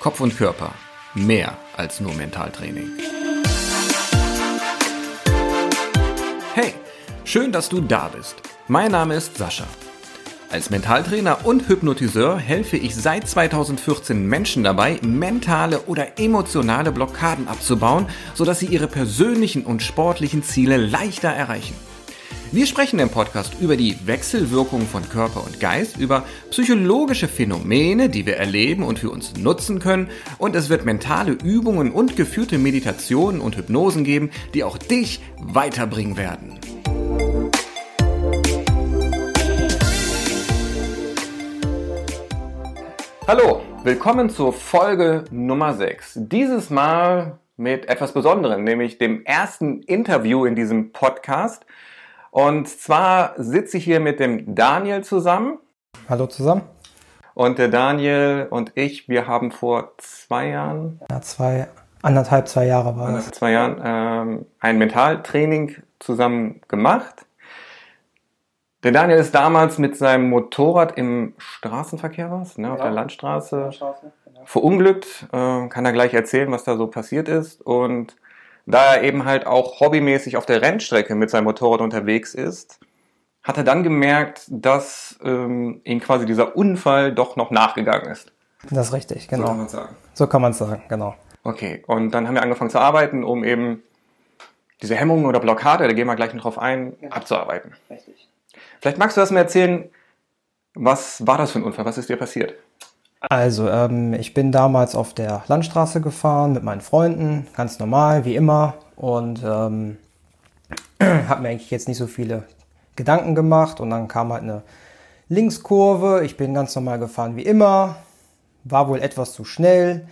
Kopf und Körper. Mehr als nur Mentaltraining. Hey, schön, dass du da bist. Mein Name ist Sascha. Als Mentaltrainer und Hypnotiseur helfe ich seit 2014 Menschen dabei, mentale oder emotionale Blockaden abzubauen, sodass sie ihre persönlichen und sportlichen Ziele leichter erreichen. Wir sprechen im Podcast über die Wechselwirkung von Körper und Geist, über psychologische Phänomene, die wir erleben und für uns nutzen können, und es wird mentale Übungen und geführte Meditationen und Hypnosen geben, die auch dich weiterbringen werden. Hallo, willkommen zur Folge Nummer 6. Dieses Mal mit etwas Besonderem, nämlich dem ersten Interview in diesem Podcast. Und zwar sitze ich hier mit dem Daniel zusammen. Hallo zusammen. Und der Daniel und ich, wir haben vor zwei Jahren. Ja, zwei, anderthalb, zwei Jahre war das. Zwei Jahren ähm, ein Mentaltraining zusammen gemacht. Der Daniel ist damals mit seinem Motorrad im Straßenverkehr was, ne, ja. auf der Landstraße, Landstraße genau. verunglückt. Äh, kann er gleich erzählen, was da so passiert ist. Und da er eben halt auch hobbymäßig auf der Rennstrecke mit seinem Motorrad unterwegs ist, hat er dann gemerkt, dass ähm, ihm quasi dieser Unfall doch noch nachgegangen ist. Das ist richtig, genau. So kann man sagen. So kann man sagen, genau. Okay, und dann haben wir angefangen zu arbeiten, um eben diese Hemmungen oder Blockade, da gehen wir gleich noch drauf ein, ja. abzuarbeiten. Richtig. Vielleicht magst du das mal erzählen, was war das für ein Unfall? Was ist dir passiert? Also, ähm, ich bin damals auf der Landstraße gefahren mit meinen Freunden, ganz normal, wie immer. Und ähm, habe mir eigentlich jetzt nicht so viele Gedanken gemacht. Und dann kam halt eine Linkskurve. Ich bin ganz normal gefahren wie immer. War wohl etwas zu schnell.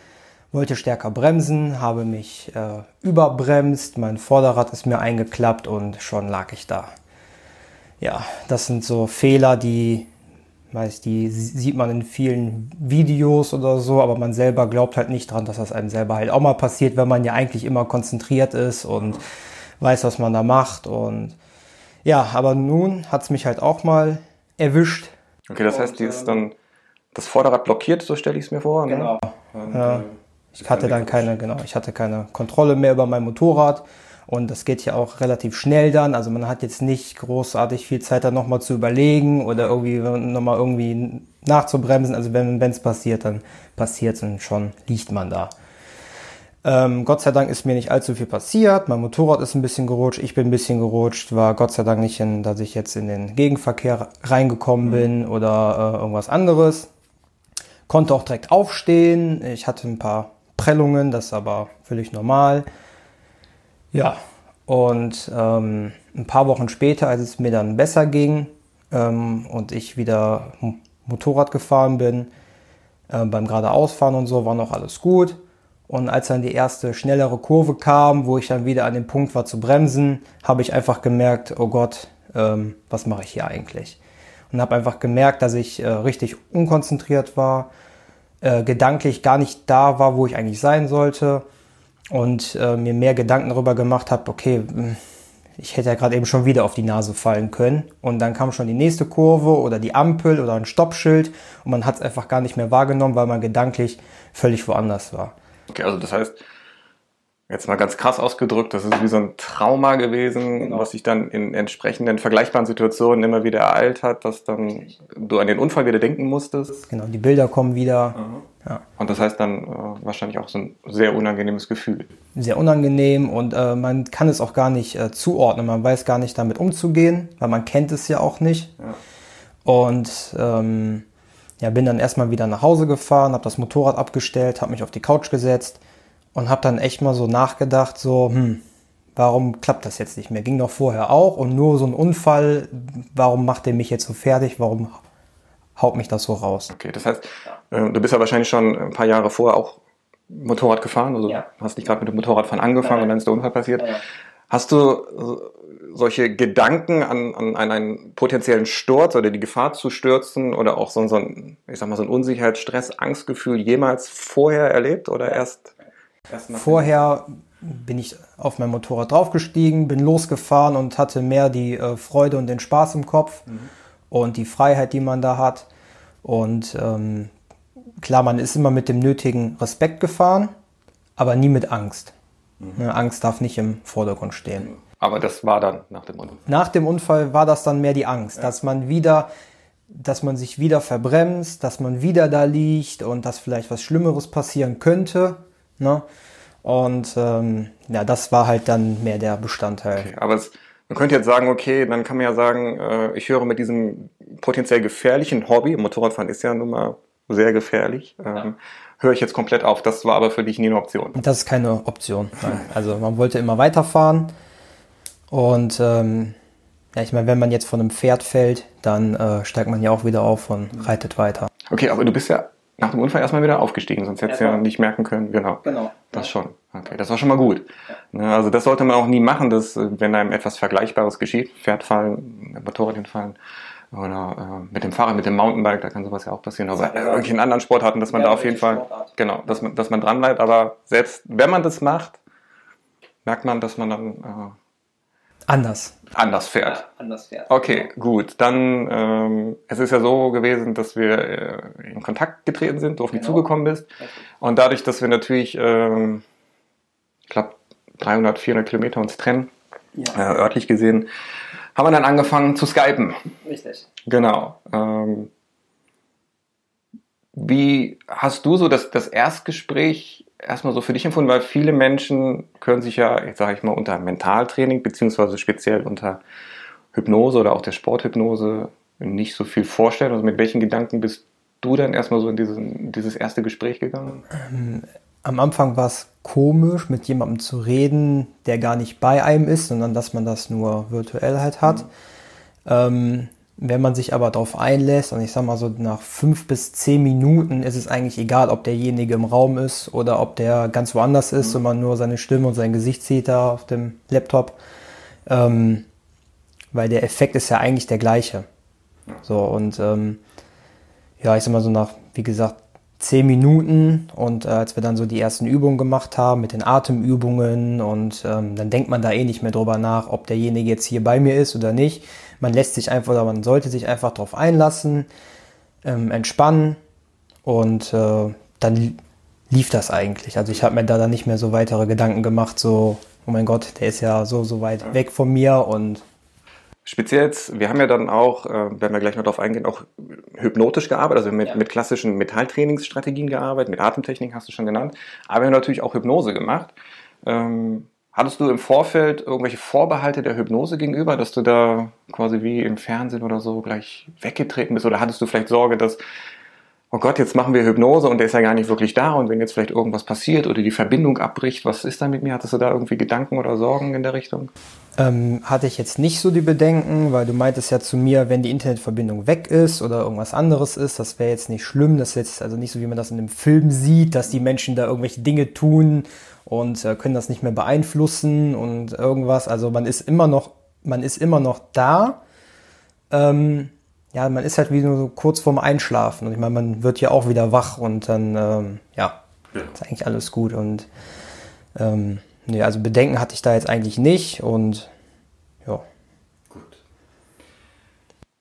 Wollte stärker bremsen, habe mich äh, überbremst. Mein Vorderrad ist mir eingeklappt und schon lag ich da. Ja, das sind so Fehler, die Meist die sieht man in vielen Videos oder so, aber man selber glaubt halt nicht dran, dass das einem selber halt auch mal passiert, wenn man ja eigentlich immer konzentriert ist und weiß, was man da macht. Und ja, aber nun hat es mich halt auch mal erwischt. Okay, das heißt, die ist dann das Vorderrad blockiert, so stelle ich es mir vor. Ne? Genau. Und, ja. Äh, ich hatte dann keine, genau, ich hatte keine Kontrolle mehr über mein Motorrad und das geht ja auch relativ schnell dann. Also man hat jetzt nicht großartig viel Zeit, dann nochmal zu überlegen oder irgendwie nochmal irgendwie nachzubremsen. Also wenn es passiert, dann passiert es und schon liegt man da. Ähm, Gott sei Dank ist mir nicht allzu viel passiert. Mein Motorrad ist ein bisschen gerutscht, ich bin ein bisschen gerutscht, war Gott sei Dank nicht in, dass ich jetzt in den Gegenverkehr reingekommen mhm. bin oder äh, irgendwas anderes. Konnte auch direkt aufstehen. Ich hatte ein paar Prellungen, das ist aber völlig normal. Ja, und ähm, ein paar Wochen später, als es mir dann besser ging ähm, und ich wieder Motorrad gefahren bin, äh, beim geradeausfahren und so, war noch alles gut. Und als dann die erste schnellere Kurve kam, wo ich dann wieder an dem Punkt war zu bremsen, habe ich einfach gemerkt, oh Gott, ähm, was mache ich hier eigentlich? Und habe einfach gemerkt, dass ich äh, richtig unkonzentriert war, äh, gedanklich gar nicht da war, wo ich eigentlich sein sollte und äh, mir mehr Gedanken darüber gemacht habe, okay, hm, ich hätte ja gerade eben schon wieder auf die Nase fallen können. Und dann kam schon die nächste Kurve oder die Ampel oder ein Stoppschild und man hat es einfach gar nicht mehr wahrgenommen, weil man gedanklich völlig woanders war. Okay, also das heißt, Jetzt mal ganz krass ausgedrückt, das ist wie so ein Trauma gewesen, genau. was sich dann in entsprechenden vergleichbaren Situationen immer wieder ereilt hat, dass dann du an den Unfall wieder denken musstest. Genau, die Bilder kommen wieder. Ja. Und das heißt dann äh, wahrscheinlich auch so ein sehr unangenehmes Gefühl. Sehr unangenehm und äh, man kann es auch gar nicht äh, zuordnen, man weiß gar nicht damit umzugehen, weil man kennt es ja auch nicht. Ja. Und ähm, ja, bin dann erstmal wieder nach Hause gefahren, habe das Motorrad abgestellt, habe mich auf die Couch gesetzt und habe dann echt mal so nachgedacht, so, hm, warum klappt das jetzt nicht mehr? Ging doch vorher auch und nur so ein Unfall, warum macht der mich jetzt so fertig? Warum haut mich das so raus? Okay, das heißt, äh, du bist ja wahrscheinlich schon ein paar Jahre vorher auch Motorrad gefahren, also ja. hast dich gerade mit dem Motorradfahren angefangen ja. und dann ist der Unfall passiert. Ja. Hast du äh, solche Gedanken an, an, an, einen potenziellen Sturz oder die Gefahr zu stürzen oder auch so, so ein, ich sag mal, so ein Unsicherheitsstress, Angstgefühl jemals vorher erlebt oder erst Vorher bin ich auf mein Motorrad draufgestiegen, bin losgefahren und hatte mehr die äh, Freude und den Spaß im Kopf mhm. und die Freiheit, die man da hat. Und ähm, klar, man ist immer mit dem nötigen Respekt gefahren, aber nie mit Angst. Mhm. Angst darf nicht im Vordergrund stehen. Aber das war dann nach dem Unfall. Nach dem Unfall war das dann mehr die Angst, ja. dass man wieder, dass man sich wieder verbremst, dass man wieder da liegt und dass vielleicht was Schlimmeres passieren könnte. Ne? Und ähm, ja, das war halt dann mehr der Bestandteil. Okay, aber es, man könnte jetzt sagen, okay, dann kann man ja sagen, äh, ich höre mit diesem potenziell gefährlichen Hobby, Motorradfahren ist ja nun mal sehr gefährlich, ähm, höre ich jetzt komplett auf. Das war aber für dich nie eine Option. Das ist keine Option. Nein. Also man wollte immer weiterfahren. Und ähm, ja, ich meine, wenn man jetzt von einem Pferd fällt, dann äh, steigt man ja auch wieder auf und reitet weiter. Okay, aber du bist ja nach dem Unfall erstmal wieder aufgestiegen, sonst hättest du ja, ja nicht merken können. Genau. Genau. Das schon. Okay, das war schon mal gut. Ja. Ne, also das sollte man auch nie machen, dass wenn einem etwas Vergleichbares geschieht, Pferd fallen, Motorrad hinfallen oder äh, mit dem Fahrrad, mit dem Mountainbike, da kann sowas ja auch passieren. Aber äh, irgendwelchen anderen Sportarten, dass man ja, da auf jeden Fall, Sportart. genau, dass man, dass man dran bleibt. Aber selbst wenn man das macht, merkt man, dass man dann äh, Anders. Anders fährt. Ja, anders fährt. Okay, gut. Dann, ähm, es ist ja so gewesen, dass wir äh, in Kontakt getreten sind, du auf mich genau. zugekommen bist. Und dadurch, dass wir natürlich, ähm, ich glaube, 300, 400 Kilometer uns trennen, ja. äh, örtlich gesehen, haben wir dann angefangen zu skypen. Richtig. Genau. Ähm, wie hast du so das, das Erstgespräch erstmal so für dich empfunden? Weil viele Menschen können sich ja, jetzt sage ich mal, unter Mentaltraining beziehungsweise speziell unter Hypnose oder auch der Sporthypnose nicht so viel vorstellen. Also mit welchen Gedanken bist du dann erstmal so in diesen, dieses erste Gespräch gegangen? Ähm, am Anfang war es komisch, mit jemandem zu reden, der gar nicht bei einem ist, sondern dass man das nur virtuell halt hat. Mhm. Ähm, wenn man sich aber darauf einlässt, und ich sag mal so nach fünf bis zehn Minuten ist es eigentlich egal, ob derjenige im Raum ist oder ob der ganz woanders ist mhm. und man nur seine Stimme und sein Gesicht sieht da auf dem Laptop. Ähm, weil der Effekt ist ja eigentlich der gleiche. So, und ähm, ja, ich sag mal so nach, wie gesagt, zehn Minuten und äh, als wir dann so die ersten Übungen gemacht haben mit den Atemübungen und ähm, dann denkt man da eh nicht mehr drüber nach, ob derjenige jetzt hier bei mir ist oder nicht man lässt sich einfach oder man sollte sich einfach darauf einlassen, ähm, entspannen und äh, dann lief das eigentlich. Also ich habe mir da dann nicht mehr so weitere Gedanken gemacht, so, oh mein Gott, der ist ja so, so weit weg von mir und Speziell jetzt, wir haben ja dann auch, äh, werden wir gleich noch darauf eingehen, auch hypnotisch gearbeitet, also mit, ja. mit klassischen Metalltrainingsstrategien gearbeitet, mit Atemtechnik hast du schon genannt, aber wir haben natürlich auch Hypnose gemacht. Ähm, Hattest du im Vorfeld irgendwelche Vorbehalte der Hypnose gegenüber, dass du da quasi wie im Fernsehen oder so gleich weggetreten bist? Oder hattest du vielleicht Sorge, dass, oh Gott, jetzt machen wir Hypnose und der ist ja gar nicht wirklich da und wenn jetzt vielleicht irgendwas passiert oder die Verbindung abbricht, was ist dann mit mir? Hattest du da irgendwie Gedanken oder Sorgen in der Richtung? Ähm, hatte ich jetzt nicht so die Bedenken, weil du meintest ja zu mir, wenn die Internetverbindung weg ist oder irgendwas anderes ist, das wäre jetzt nicht schlimm. Das ist jetzt also nicht so, wie man das in einem Film sieht, dass die Menschen da irgendwelche Dinge tun und äh, können das nicht mehr beeinflussen und irgendwas. Also man ist immer noch, man ist immer noch da. Ähm, ja, man ist halt wie nur so kurz vorm Einschlafen. Und ich meine, man wird ja auch wieder wach und dann, ähm, ja, ja, ist eigentlich alles gut. Und ähm, nee, also Bedenken hatte ich da jetzt eigentlich nicht und ja. Gut.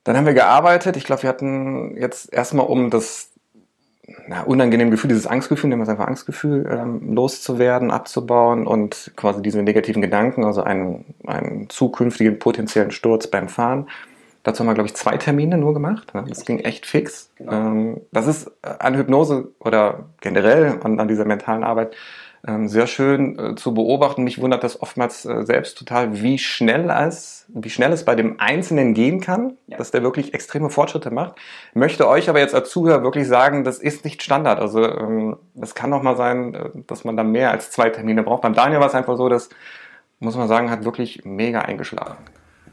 Dann haben wir gearbeitet. Ich glaube, wir hatten jetzt erstmal um das na, unangenehmen Gefühl, dieses Angstgefühl, nehmen wir es einfach Angstgefühl, ähm, loszuwerden, abzubauen und quasi diese negativen Gedanken, also einen, einen zukünftigen potenziellen Sturz beim Fahren. Dazu haben wir, glaube ich, zwei Termine nur gemacht. Ne? Das ging echt fix. Genau. Ähm, das ist an Hypnose oder generell an, an dieser mentalen Arbeit ähm, sehr schön äh, zu beobachten. Mich wundert das oftmals äh, selbst total, wie schnell es, wie schnell es bei dem Einzelnen gehen kann, ja. dass der wirklich extreme Fortschritte macht. Möchte euch aber jetzt als Zuhörer wirklich sagen, das ist nicht Standard. Also ähm, das kann auch mal sein, äh, dass man da mehr als zwei Termine braucht. Beim Daniel war es einfach so, dass muss man sagen, hat wirklich mega eingeschlagen.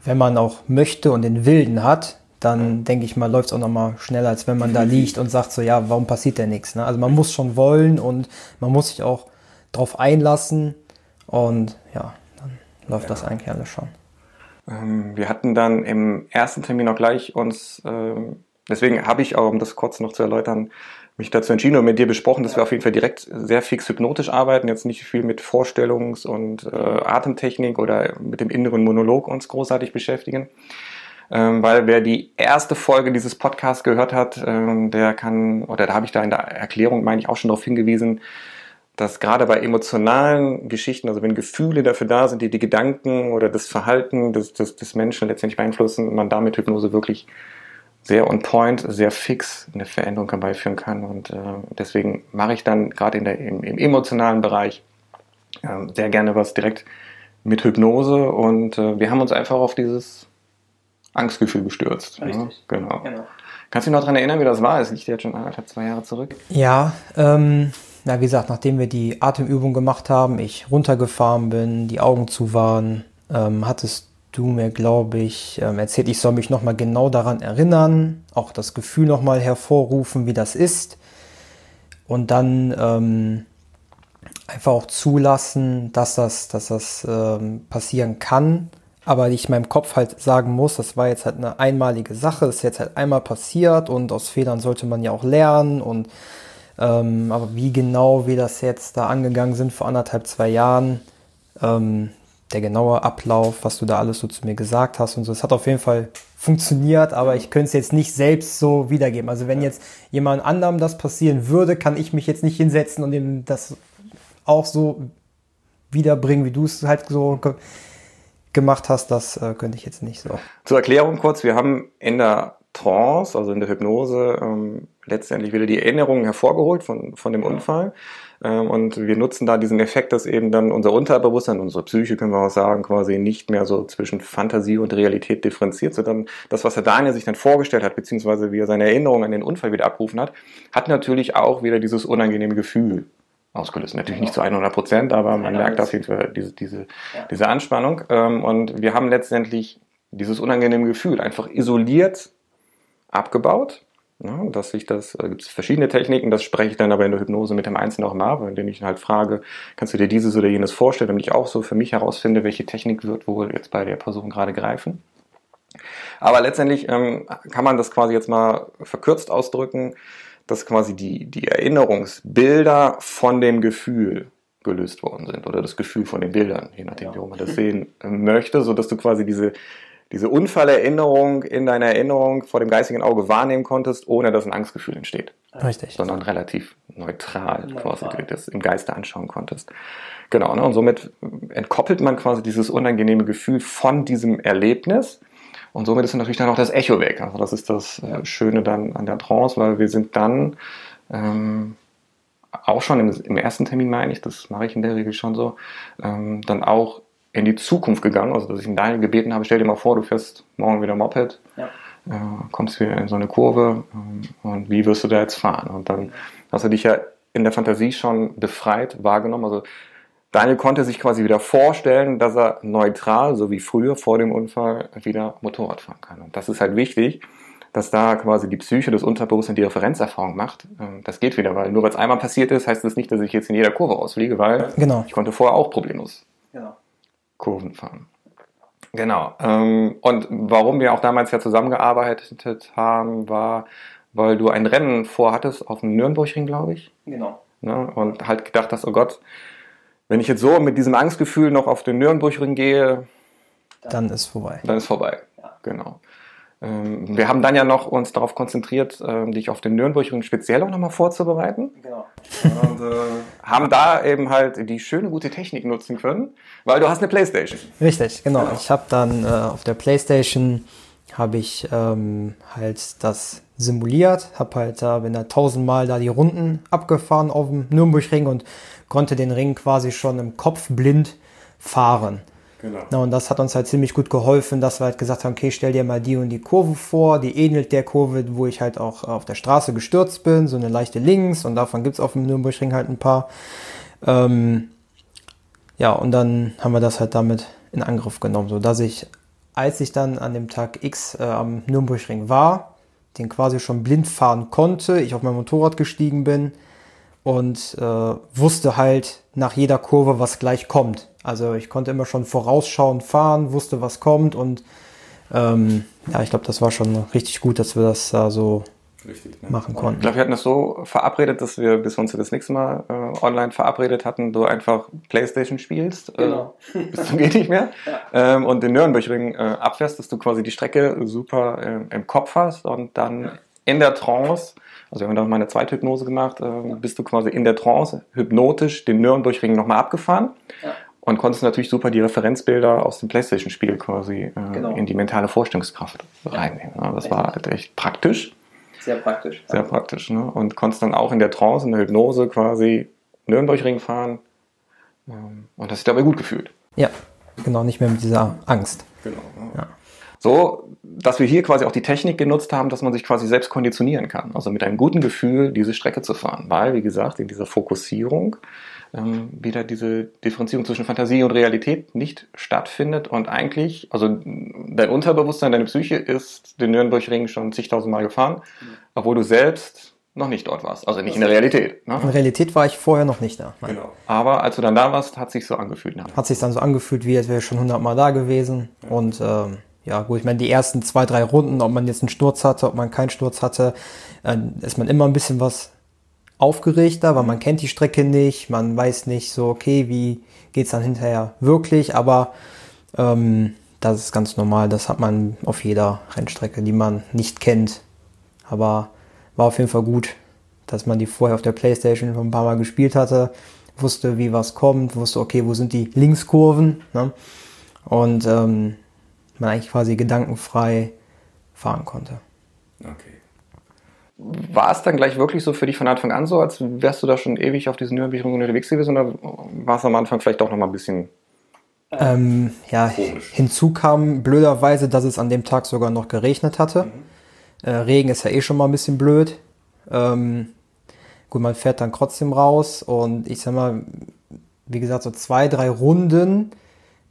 Wenn man auch möchte und den Wilden hat, dann denke ich mal, läuft es auch nochmal schneller, als wenn man da liegt und sagt so, ja, warum passiert denn nichts? Ne? Also man muss schon wollen und man muss sich auch drauf einlassen und ja, dann läuft ja. das eigentlich alles schon. Ähm, wir hatten dann im ersten Termin auch gleich uns, ähm, deswegen habe ich auch, um das kurz noch zu erläutern, mich dazu entschieden und mit dir besprochen, dass wir auf jeden Fall direkt sehr fix hypnotisch arbeiten, jetzt nicht viel mit Vorstellungs- und äh, Atemtechnik oder mit dem inneren Monolog uns großartig beschäftigen. ähm, weil wer die erste Folge dieses Podcasts gehört hat, ähm, der kann, oder da habe ich da in der Erklärung, meine ich, auch schon darauf hingewiesen, dass gerade bei emotionalen Geschichten, also wenn Gefühle dafür da sind, die die Gedanken oder das Verhalten des, des, des Menschen letztendlich beeinflussen, man damit Hypnose wirklich sehr on point, sehr fix eine Veränderung herbeiführen kann. Und äh, deswegen mache ich dann gerade in der, im, im emotionalen Bereich äh, sehr gerne was direkt mit Hypnose. Und äh, wir haben uns einfach auf dieses Angstgefühl gestürzt. Richtig. Ja? Genau. genau. Kannst du dich noch daran erinnern, wie das war? Es liegt jetzt schon anderthalb, zwei Jahre zurück. Ja, ähm, na, wie gesagt, nachdem wir die Atemübung gemacht haben, ich runtergefahren bin, die Augen zu waren, ähm, hattest du mir, glaube ich, ähm, erzählt, ich soll mich nochmal genau daran erinnern, auch das Gefühl nochmal hervorrufen, wie das ist. Und dann ähm, einfach auch zulassen, dass das, dass das ähm, passieren kann. Aber ich meinem Kopf halt sagen muss, das war jetzt halt eine einmalige Sache, das ist jetzt halt einmal passiert und aus Fehlern sollte man ja auch lernen. Und ähm, aber wie genau wir das jetzt da angegangen sind vor anderthalb, zwei Jahren, ähm, der genaue Ablauf, was du da alles so zu mir gesagt hast und so. Es hat auf jeden Fall funktioniert, aber ich könnte es jetzt nicht selbst so wiedergeben. Also wenn jetzt jemand anderem das passieren würde, kann ich mich jetzt nicht hinsetzen und ihm das auch so wiederbringen, wie du es halt so ge gemacht hast. Das äh, könnte ich jetzt nicht so. Zur Erklärung kurz, wir haben in der Trance, also in der Hypnose, ähm, letztendlich wieder die Erinnerungen hervorgeholt von, von dem Unfall. Ähm, und wir nutzen da diesen Effekt, dass eben dann unser Unterbewusstsein, unsere Psyche, können wir auch sagen, quasi nicht mehr so zwischen Fantasie und Realität differenziert, sondern das, was Herr Daniel sich dann vorgestellt hat, beziehungsweise wie er seine Erinnerung an den Unfall wieder abrufen hat, hat natürlich auch wieder dieses unangenehme Gefühl ausgelöst. Natürlich nicht zu 100 Prozent, aber man merkt auf jeden Fall diese, diese, diese Anspannung. Ähm, und wir haben letztendlich dieses unangenehme Gefühl einfach isoliert abgebaut ja, dass ich das, äh, gibt es verschiedene Techniken, das spreche ich dann aber in der Hypnose mit dem Einzelnen auch mal ab, indem ich halt frage, kannst du dir dieses oder jenes vorstellen, damit ich auch so für mich herausfinde, welche Technik wird wohl jetzt bei der Person gerade greifen. Aber letztendlich ähm, kann man das quasi jetzt mal verkürzt ausdrücken, dass quasi die, die Erinnerungsbilder von dem Gefühl gelöst worden sind oder das Gefühl von den Bildern, je nachdem, ja. wie man das sehen möchte, so dass du quasi diese diese Unfallerinnerung in deiner Erinnerung vor dem geistigen Auge wahrnehmen konntest, ohne dass ein Angstgefühl entsteht. Richtig. Sondern relativ neutral, neutral. quasi das im Geiste anschauen konntest. Genau, ne? und somit entkoppelt man quasi dieses unangenehme Gefühl von diesem Erlebnis. Und somit ist natürlich dann auch das Echo weg. Also das ist das äh, Schöne dann an der Trance, weil wir sind dann ähm, auch schon im, im, ersten Termin, meine ich, das mache ich in der Regel schon so, ähm, dann auch in die Zukunft gegangen, also dass ich ihn Daniel gebeten habe, stell dir mal vor, du fährst morgen wieder Moped, ja. äh, kommst wieder in so eine Kurve ähm, und wie wirst du da jetzt fahren? Und dann hast du dich ja in der Fantasie schon befreit wahrgenommen. Also Daniel konnte sich quasi wieder vorstellen, dass er neutral, so wie früher vor dem Unfall, wieder Motorrad fahren kann. Und das ist halt wichtig, dass da quasi die Psyche des Unterbewusstseins die Referenzerfahrung macht. Ähm, das geht wieder, weil nur weil es einmal passiert ist, heißt das nicht, dass ich jetzt in jeder Kurve ausfliege, weil genau. ich konnte vorher auch problemlos. Kurven fahren. Genau. Ähm, und warum wir auch damals ja zusammengearbeitet haben, war, weil du ein Rennen vorhattest auf dem Nürnbergring, glaube ich. Genau. Ne? Und halt gedacht hast, oh Gott, wenn ich jetzt so mit diesem Angstgefühl noch auf den Nürnbergring gehe, dann ist vorbei. Dann ist vorbei. Ja. Genau. Ähm, wir haben dann ja noch uns darauf konzentriert, ähm, dich auf den Nürnbergring speziell auch nochmal vorzubereiten. Genau. Und äh, haben da eben halt die schöne, gute Technik nutzen können, weil du hast eine Playstation. Richtig, genau. genau. Ich habe dann äh, auf der Playstation habe ich ähm, halt das simuliert, habe halt da, bin da tausendmal da die Runden abgefahren auf dem Nürnbergring und konnte den Ring quasi schon im Kopf blind fahren. Genau. Na, und das hat uns halt ziemlich gut geholfen, dass wir halt gesagt haben, okay, stell dir mal die und die Kurve vor, die ähnelt der Kurve, wo ich halt auch auf der Straße gestürzt bin, so eine leichte Links und davon gibt es auf dem Nürnbergring halt ein paar. Ähm, ja, und dann haben wir das halt damit in Angriff genommen, so dass ich, als ich dann an dem Tag X äh, am Nürnbergring war, den quasi schon blind fahren konnte, ich auf mein Motorrad gestiegen bin und äh, wusste halt nach jeder Kurve, was gleich kommt. Also ich konnte immer schon vorausschauend fahren, wusste, was kommt und ähm, ja, ich glaube, das war schon richtig gut, dass wir das da so Richtig, ne? machen konnten. Ich glaube, wir hatten das so verabredet, dass wir, bis wir uns das nächste Mal äh, online verabredet hatten, du einfach Playstation spielst, äh, genau. äh, bis zum geht nicht mehr, ja. ähm, und den Nürnbergring äh, abfährst, dass du quasi die Strecke super äh, im Kopf hast und dann in der Trance, also wir haben dann mal eine Zweithypnose gemacht, äh, bist du quasi in der Trance hypnotisch den Nürnbergring nochmal abgefahren. Ja und konntest natürlich super die Referenzbilder aus dem PlayStation-Spiel quasi äh, genau. in die mentale Vorstellungskraft reinnehmen. Ja, das war halt echt praktisch. Sehr praktisch. Sehr ja. praktisch. Ne? Und konntest dann auch in der Trance, in der Hypnose quasi Nürnbergring fahren. Ähm, und hast dich dabei gut gefühlt. Ja, genau, nicht mehr mit dieser Angst. Genau. Ja. So, dass wir hier quasi auch die Technik genutzt haben, dass man sich quasi selbst konditionieren kann. Also mit einem guten Gefühl diese Strecke zu fahren. Weil, wie gesagt, in dieser Fokussierung ähm, wieder diese Differenzierung zwischen Fantasie und Realität nicht stattfindet und eigentlich, also dein Unterbewusstsein, deine Psyche ist den Nürnbergring schon zigtausend Mal gefahren, mhm. obwohl du selbst noch nicht dort warst. Also nicht in der Realität. Ne? In der Realität war ich vorher noch nicht da. Nein. Genau. Aber als du dann da warst, hat sich so angefühlt. Ne? Hat sich dann so angefühlt, wie als wäre ich schon hundertmal da gewesen. Ja. Und ähm, ja, gut, ich meine, die ersten zwei, drei Runden, ob man jetzt einen Sturz hatte, ob man keinen Sturz hatte, äh, ist man immer ein bisschen was aufgeregter, weil man kennt die Strecke nicht, man weiß nicht so, okay, wie geht's dann hinterher wirklich, aber ähm, das ist ganz normal, das hat man auf jeder Rennstrecke, die man nicht kennt. Aber war auf jeden Fall gut, dass man die vorher auf der Playstation schon ein paar Mal gespielt hatte, wusste, wie was kommt, wusste, okay, wo sind die Linkskurven, ne? Und ähm, man eigentlich quasi gedankenfrei fahren konnte. Okay war es dann gleich wirklich so für dich von Anfang an so, als wärst du da schon ewig auf diesen Nürnberg unterwegs gewesen oder war es am Anfang vielleicht auch noch mal ein bisschen ähm, ja, komisch. hinzu kam blöderweise, dass es an dem Tag sogar noch geregnet hatte. Mhm. Äh, Regen ist ja eh schon mal ein bisschen blöd. Ähm, gut, man fährt dann trotzdem raus und ich sag mal, wie gesagt, so zwei, drei Runden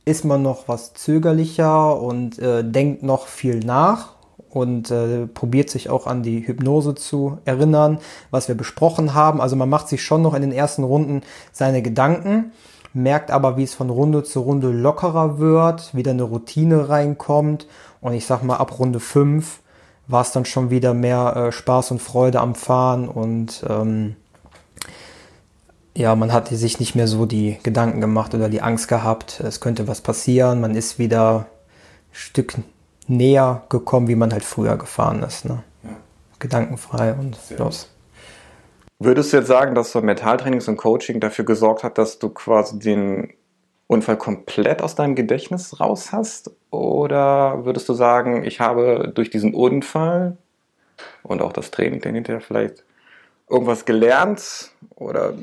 ist man noch was zögerlicher und äh, denkt noch viel nach und äh, probiert sich auch an die Hypnose zu erinnern, was wir besprochen haben. Also man macht sich schon noch in den ersten Runden seine Gedanken, merkt aber, wie es von Runde zu Runde lockerer wird, wieder eine Routine reinkommt und ich sag mal ab Runde 5 war es dann schon wieder mehr äh, Spaß und Freude am Fahren und ähm, ja, man hat sich nicht mehr so die Gedanken gemacht oder die Angst gehabt, es könnte was passieren, man ist wieder Stück näher gekommen, wie man halt früher gefahren ist. Ne? Ja. Gedankenfrei und Sehr los. Würdest du jetzt sagen, dass so Mentaltrainings und Coaching dafür gesorgt hat, dass du quasi den Unfall komplett aus deinem Gedächtnis raus hast? Oder würdest du sagen, ich habe durch diesen Unfall und auch das Training dann hinterher vielleicht irgendwas gelernt oder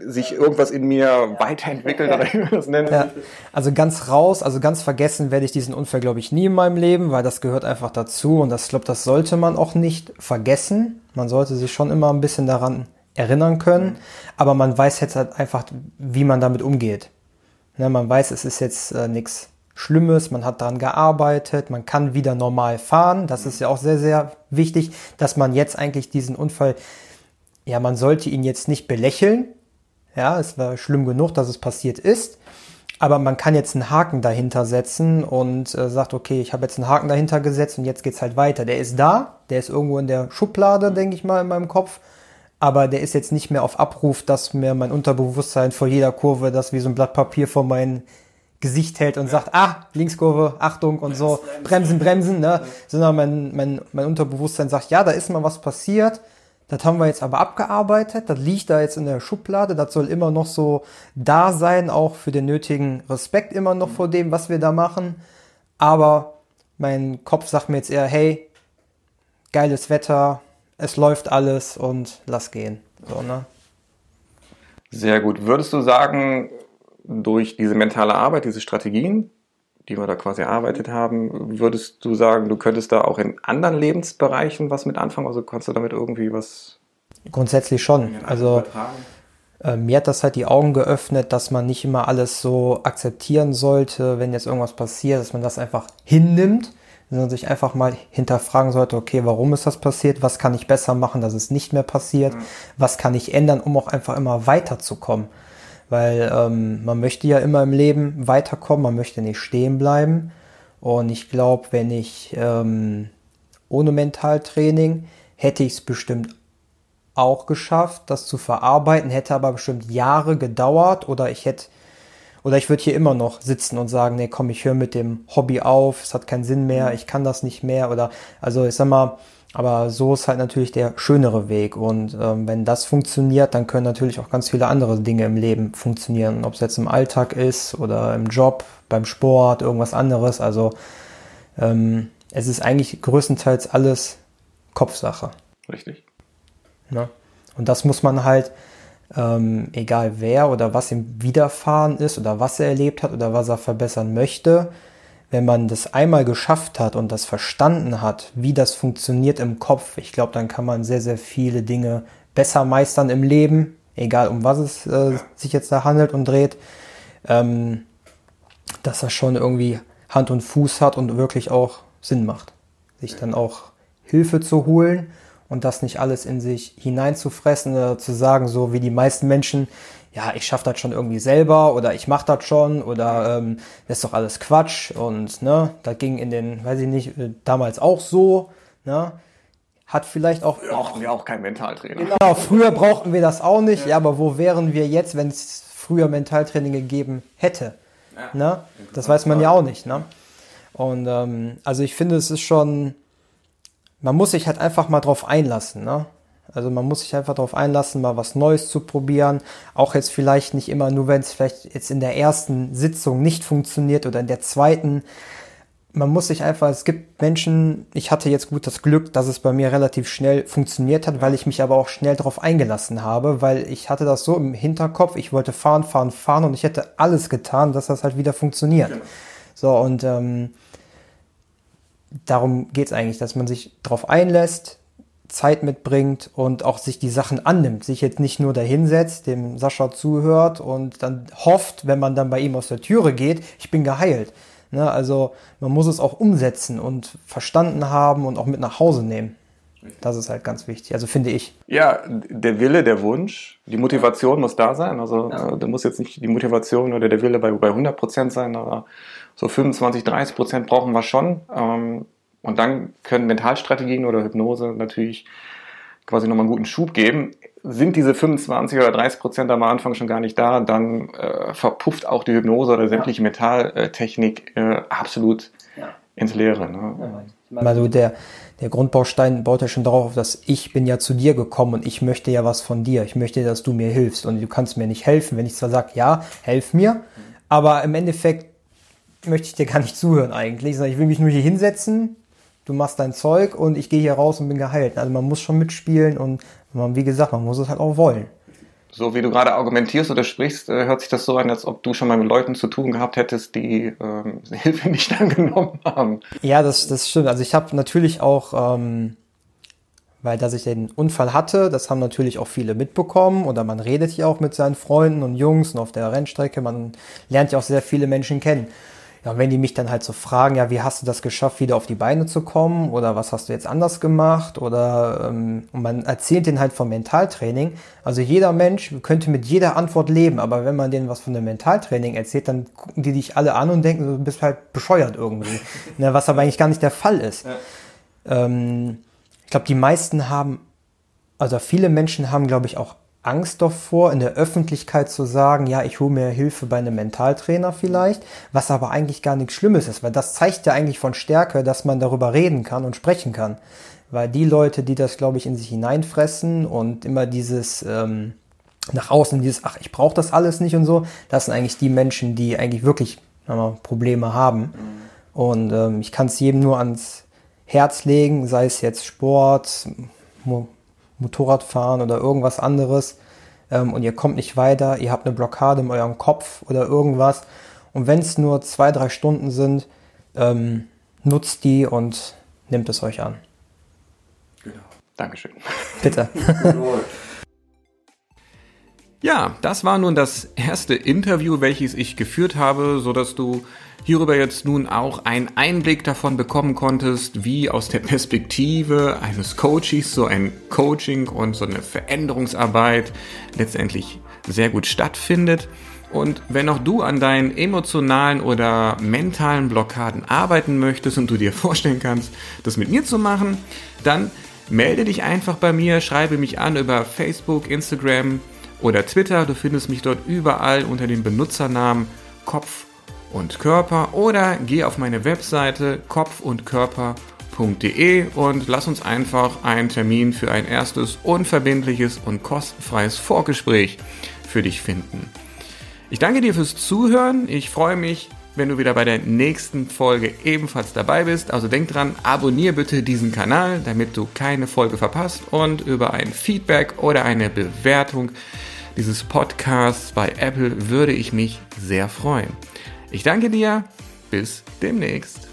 sich irgendwas in mir weiterentwickelt oder wie man das nennen ja, Also ganz raus, also ganz vergessen werde ich diesen Unfall, glaube ich, nie in meinem Leben, weil das gehört einfach dazu und das, ich glaube, das sollte man auch nicht vergessen. Man sollte sich schon immer ein bisschen daran erinnern können, mhm. aber man weiß jetzt halt einfach, wie man damit umgeht. Ne, man weiß, es ist jetzt äh, nichts Schlimmes, man hat daran gearbeitet, man kann wieder normal fahren. Das ist ja auch sehr, sehr wichtig, dass man jetzt eigentlich diesen Unfall ja, man sollte ihn jetzt nicht belächeln. Ja, es war schlimm genug, dass es passiert ist. Aber man kann jetzt einen Haken dahinter setzen und äh, sagt, okay, ich habe jetzt einen Haken dahinter gesetzt und jetzt geht's halt weiter. Der ist da, der ist irgendwo in der Schublade, denke ich mal, in meinem Kopf. Aber der ist jetzt nicht mehr auf Abruf, dass mir mein Unterbewusstsein vor jeder Kurve das wie so ein Blatt Papier vor mein Gesicht hält und sagt, ah, Linkskurve, Achtung und so, bremsen, bremsen, ne? Sondern mein, mein, mein Unterbewusstsein sagt, ja, da ist mal was passiert das haben wir jetzt aber abgearbeitet. Das liegt da jetzt in der Schublade. Das soll immer noch so da sein, auch für den nötigen Respekt immer noch vor dem, was wir da machen. Aber mein Kopf sagt mir jetzt eher, hey, geiles Wetter, es läuft alles und lass gehen. So, ne? Sehr gut. Würdest du sagen, durch diese mentale Arbeit, diese Strategien, die wir da quasi erarbeitet haben, würdest du sagen, du könntest da auch in anderen Lebensbereichen was mit anfangen? Also kannst du damit irgendwie was? Grundsätzlich schon. Also äh, mir hat das halt die Augen geöffnet, dass man nicht immer alles so akzeptieren sollte, wenn jetzt irgendwas passiert, dass man das einfach hinnimmt, sondern sich einfach mal hinterfragen sollte, okay, warum ist das passiert? Was kann ich besser machen, dass es nicht mehr passiert? Mhm. Was kann ich ändern, um auch einfach immer weiterzukommen? Weil ähm, man möchte ja immer im Leben weiterkommen, man möchte nicht stehen bleiben. Und ich glaube, wenn ich ähm, ohne Mentaltraining hätte ich es bestimmt auch geschafft, das zu verarbeiten, hätte aber bestimmt Jahre gedauert oder ich hätte oder ich würde hier immer noch sitzen und sagen, nee, komm, ich höre mit dem Hobby auf, es hat keinen Sinn mehr, ich kann das nicht mehr oder also ich sag mal, aber so ist halt natürlich der schönere Weg. Und ähm, wenn das funktioniert, dann können natürlich auch ganz viele andere Dinge im Leben funktionieren. Ob es jetzt im Alltag ist oder im Job, beim Sport, irgendwas anderes. Also ähm, es ist eigentlich größtenteils alles Kopfsache. Richtig. Ne? Und das muss man halt, ähm, egal wer oder was ihm widerfahren ist oder was er erlebt hat oder was er verbessern möchte, wenn man das einmal geschafft hat und das verstanden hat, wie das funktioniert im Kopf, ich glaube, dann kann man sehr, sehr viele Dinge besser meistern im Leben, egal um was es äh, sich jetzt da handelt und dreht, ähm, dass das schon irgendwie Hand und Fuß hat und wirklich auch Sinn macht, sich dann auch Hilfe zu holen und das nicht alles in sich hineinzufressen oder zu sagen, so wie die meisten Menschen, ja, ich schaffe das schon irgendwie selber oder ich mache das schon oder ähm, das ist doch alles Quatsch und ne, das ging in den, weiß ich nicht, äh, damals auch so, ne, hat vielleicht auch brauchten wir auch keinen Mentaltrainer. Genau, früher brauchten wir das auch nicht, ja, ja aber wo wären wir jetzt, wenn es früher Mentaltraining gegeben hätte? Ja, ne? Das weiß man ja auch nicht, ne? Und ähm, also ich finde, es ist schon, man muss sich halt einfach mal drauf einlassen, ne? Also man muss sich einfach darauf einlassen, mal was Neues zu probieren. Auch jetzt vielleicht nicht immer nur, wenn es vielleicht jetzt in der ersten Sitzung nicht funktioniert oder in der zweiten. Man muss sich einfach, es gibt Menschen, ich hatte jetzt gut das Glück, dass es bei mir relativ schnell funktioniert hat, weil ich mich aber auch schnell darauf eingelassen habe, weil ich hatte das so im Hinterkopf, ich wollte fahren, fahren, fahren und ich hätte alles getan, dass das halt wieder funktioniert. Genau. So, und ähm, darum geht es eigentlich, dass man sich darauf einlässt, Zeit mitbringt und auch sich die Sachen annimmt, sich jetzt nicht nur dahinsetzt, dem Sascha zuhört und dann hofft, wenn man dann bei ihm aus der Türe geht, ich bin geheilt. Ne? Also man muss es auch umsetzen und verstanden haben und auch mit nach Hause nehmen. Das ist halt ganz wichtig, also finde ich. Ja, der Wille, der Wunsch, die Motivation muss da sein. Also ja. Äh, da muss jetzt nicht die Motivation oder der Wille bei, bei 100 Prozent sein, aber so 25, 30 Prozent brauchen wir schon. Ähm, und dann können Mentalstrategien oder Hypnose natürlich quasi nochmal einen guten Schub geben. Sind diese 25 oder 30 Prozent am Anfang schon gar nicht da, dann äh, verpufft auch die Hypnose oder sämtliche ja. Metalltechnik äh, absolut ja. ins Leere. Ne? Ja, also der, der Grundbaustein baut ja schon darauf, dass ich bin ja zu dir gekommen und ich möchte ja was von dir. Ich möchte, dass du mir hilfst und du kannst mir nicht helfen. Wenn ich zwar sage, ja, helf mir, aber im Endeffekt möchte ich dir gar nicht zuhören eigentlich, ich will mich nur hier hinsetzen, du machst dein Zeug und ich gehe hier raus und bin geheilt. Also man muss schon mitspielen und man, wie gesagt, man muss es halt auch wollen. So wie du gerade argumentierst oder sprichst, äh, hört sich das so an, als ob du schon mal mit Leuten zu tun gehabt hättest, die ähm, Hilfe nicht angenommen haben. Ja, das, das stimmt. Also ich habe natürlich auch, ähm, weil dass ich den Unfall hatte, das haben natürlich auch viele mitbekommen oder man redet ja auch mit seinen Freunden und Jungs und auf der Rennstrecke, man lernt ja auch sehr viele Menschen kennen. Ja, wenn die mich dann halt so fragen, ja, wie hast du das geschafft, wieder auf die Beine zu kommen oder was hast du jetzt anders gemacht oder ähm, und man erzählt denen halt vom Mentaltraining. Also jeder Mensch könnte mit jeder Antwort leben, aber wenn man denen was von dem Mentaltraining erzählt, dann gucken die dich alle an und denken, du bist halt bescheuert irgendwie, ne, was aber eigentlich gar nicht der Fall ist. Ja. Ähm, ich glaube, die meisten haben, also viele Menschen haben, glaube ich, auch Angst davor, in der Öffentlichkeit zu sagen, ja, ich hole mir Hilfe bei einem Mentaltrainer vielleicht, was aber eigentlich gar nichts Schlimmes ist, weil das zeigt ja eigentlich von Stärke, dass man darüber reden kann und sprechen kann. Weil die Leute, die das, glaube ich, in sich hineinfressen und immer dieses ähm, nach außen, dieses, ach, ich brauche das alles nicht und so, das sind eigentlich die Menschen, die eigentlich wirklich mal, Probleme haben. Und ähm, ich kann es jedem nur ans Herz legen, sei es jetzt Sport, Motorradfahren oder irgendwas anderes ähm, und ihr kommt nicht weiter, ihr habt eine Blockade in eurem Kopf oder irgendwas. Und wenn es nur zwei, drei Stunden sind, ähm, nutzt die und nimmt es euch an. Genau. Dankeschön. Bitte. ja, das war nun das erste Interview, welches ich geführt habe, so dass du hierüber jetzt nun auch einen Einblick davon bekommen konntest, wie aus der Perspektive eines Coaches so ein Coaching und so eine Veränderungsarbeit letztendlich sehr gut stattfindet. Und wenn auch du an deinen emotionalen oder mentalen Blockaden arbeiten möchtest und du dir vorstellen kannst, das mit mir zu machen, dann Melde dich einfach bei mir, schreibe mich an über Facebook, Instagram oder Twitter. Du findest mich dort überall unter dem Benutzernamen Kopf und Körper oder geh auf meine Webseite kopfundkörper.de und lass uns einfach einen Termin für ein erstes unverbindliches und kostenfreies Vorgespräch für dich finden. Ich danke dir fürs Zuhören. Ich freue mich, wenn du wieder bei der nächsten Folge ebenfalls dabei bist. Also denk dran, abonniere bitte diesen Kanal, damit du keine Folge verpasst und über ein Feedback oder eine Bewertung dieses Podcasts bei Apple würde ich mich sehr freuen. Ich danke dir, bis demnächst.